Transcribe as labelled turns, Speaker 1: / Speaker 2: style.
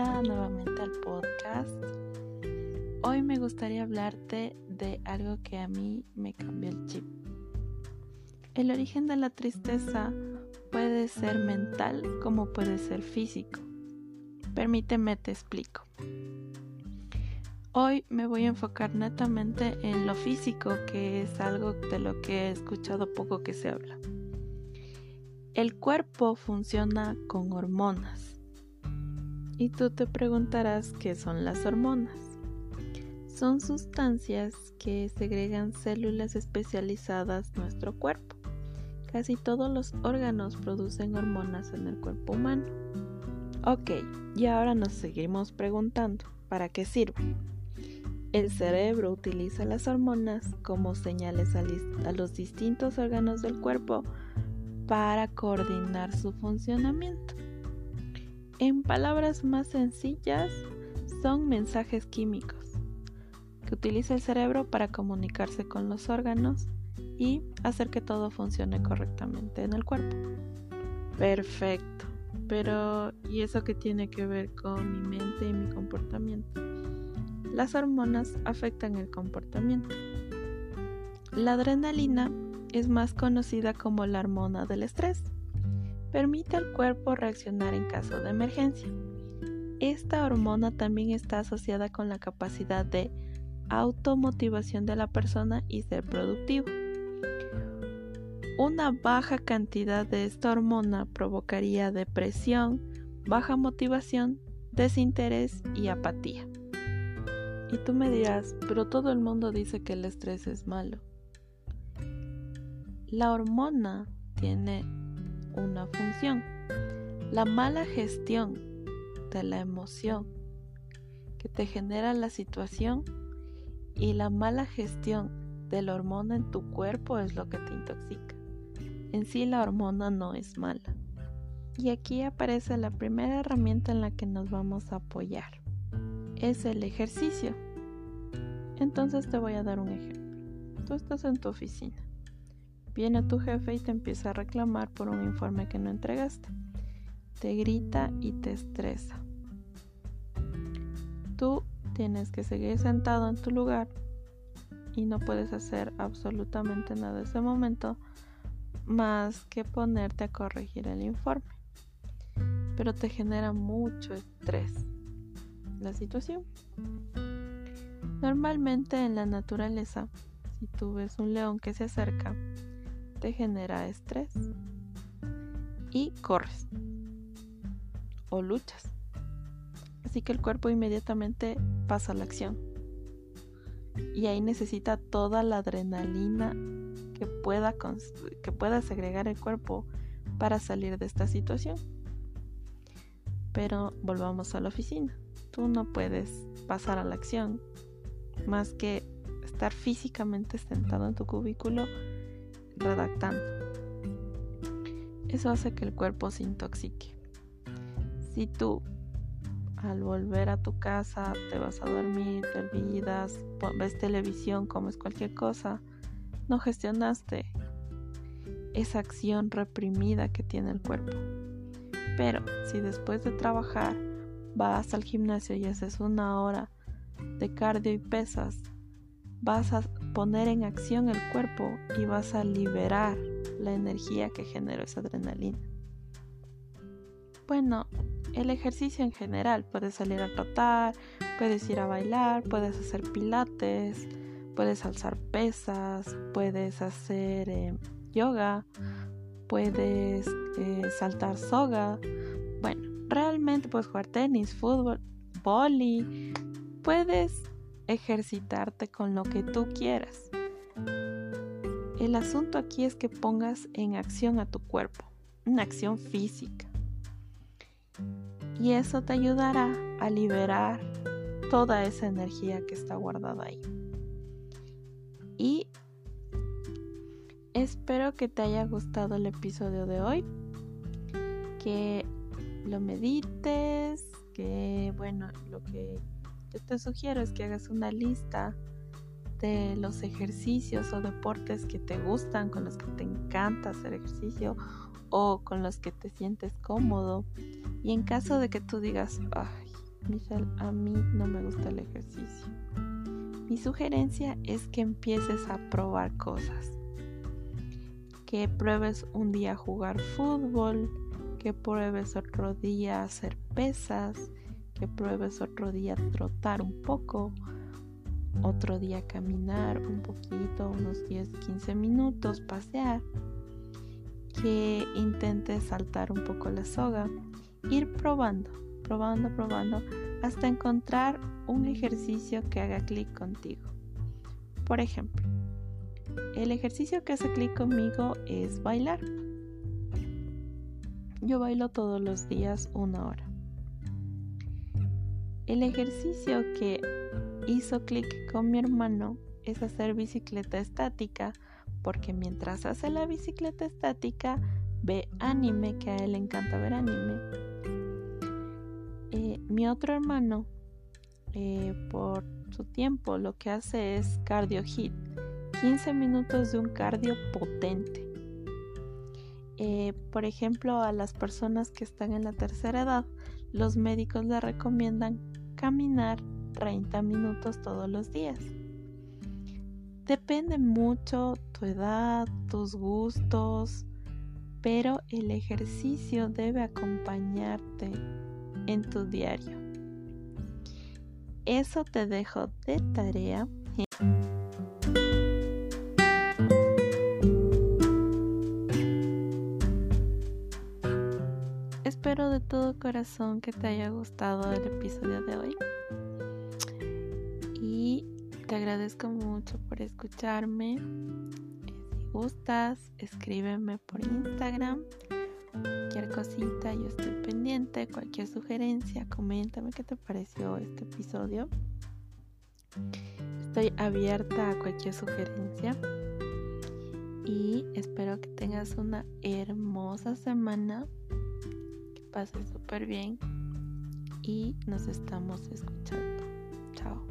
Speaker 1: nuevamente al podcast. Hoy me gustaría hablarte de algo que a mí me cambió el chip. El origen de la tristeza puede ser mental como puede ser físico. Permíteme te explico. Hoy me voy a enfocar netamente en lo físico, que es algo de lo que he escuchado poco que se habla. El cuerpo funciona con hormonas. Y tú te preguntarás qué son las hormonas. Son sustancias que segregan células especializadas en nuestro cuerpo. Casi todos los órganos producen hormonas en el cuerpo humano. Ok, y ahora nos seguimos preguntando, ¿para qué sirven? El cerebro utiliza las hormonas como señales a, los distintos órganos del cuerpo para coordinar su funcionamiento. En palabras más sencillas, son mensajes químicos que utiliza el cerebro para comunicarse con los órganos y hacer que todo funcione correctamente en el cuerpo. Perfecto. Pero, ¿y eso qué tiene que ver con mi mente y mi comportamiento? Las hormonas afectan el comportamiento. La adrenalina es más conocida como la hormona del estrés. Permite al cuerpo reaccionar en caso de emergencia. Esta hormona también está asociada con la capacidad de automotivación de la persona y ser productivo. Una baja cantidad de esta hormona provocaría depresión, baja motivación, desinterés y apatía. Y tú me dirás, pero todo el mundo dice que el estrés es malo. La hormona tiene una función. La mala gestión de la emoción que te genera la situación y la mala gestión de la hormona en tu cuerpo es lo que te intoxica. En sí la hormona no es mala. Y aquí aparece la primera herramienta en la que nos vamos a apoyar. Es el ejercicio. Entonces te voy a dar un ejemplo. Tú estás en tu oficina Viene tu jefe y te empieza a reclamar por un informe que no entregaste. Te grita y te estresa. Tú tienes que seguir sentado en tu lugar y no puedes hacer absolutamente nada en ese momento más que ponerte a corregir el informe. Pero te genera mucho estrés la situación. Normalmente en la naturaleza, si tú ves un león que se acerca, te genera estrés y corres o luchas. Así que el cuerpo inmediatamente pasa a la acción. Y ahí necesita toda la adrenalina que pueda, que pueda el cuerpo para salir de esta situación. Pero volvamos a la oficina. Tú no puedes pasar a la acción más que estar físicamente sentado en tu cubículo redactando. Eso hace que el cuerpo se intoxique. Si tú al volver a tu casa te vas a dormir, te olvidas, ves televisión, comes cualquier cosa, no gestionaste esa acción reprimida que tiene el cuerpo. Pero si después de trabajar vas al gimnasio y haces una hora de cardio y pesas, vas a poner en acción el cuerpo y vas a liberar la energía que generó esa adrenalina. Bueno, el ejercicio en general, puedes salir a trotar, puedes ir a bailar, puedes hacer pilates, puedes alzar pesas, puedes hacer eh, yoga, puedes eh, saltar soga. Bueno, realmente puedes jugar tenis, fútbol, boli, puedes ejercitarte con lo que tú quieras. El asunto aquí es que pongas en acción a tu cuerpo, una acción física. Y eso te ayudará a liberar toda esa energía que está guardada ahí. Y espero que te haya gustado el episodio de hoy, que lo medites, que bueno, lo que yo te sugiero es que hagas una lista de los ejercicios o deportes que te gustan, con los que te encanta hacer ejercicio o con los que te sientes cómodo. Y en caso de que tú digas, ay, Michelle, a mí no me gusta el ejercicio. Mi sugerencia es que empieces a probar cosas. Que pruebes un día jugar fútbol, que pruebes otro día hacer pesas, que pruebes otro día trotar un poco, otro día caminar un poquito, unos 10, 15 minutos, pasear, que intentes saltar un poco la soga, ir probando, probando, probando, hasta encontrar un ejercicio que haga clic contigo. Por ejemplo, el ejercicio que hace clic conmigo es bailar. Yo bailo todos los días una hora. El ejercicio que hizo clic con mi hermano es hacer bicicleta estática porque mientras hace la bicicleta estática ve anime, que a él le encanta ver anime. Eh, mi otro hermano, eh, por su tiempo, lo que hace es cardio hit, 15 minutos de un cardio potente. Eh, por ejemplo, a las personas que están en la tercera edad, los médicos le recomiendan caminar 30 minutos todos los días. Depende mucho tu edad, tus gustos, pero el ejercicio debe acompañarte en tu diario. Eso te dejo de tarea. Espero de todo corazón que te haya gustado el episodio de hoy. Y te agradezco mucho por escucharme. Si gustas, escríbeme por Instagram. Cualquier cosita, yo estoy pendiente. Cualquier sugerencia, coméntame qué te pareció este episodio. Estoy abierta a cualquier sugerencia. Y espero que tengas una hermosa semana pase súper bien y nos estamos escuchando. Chao.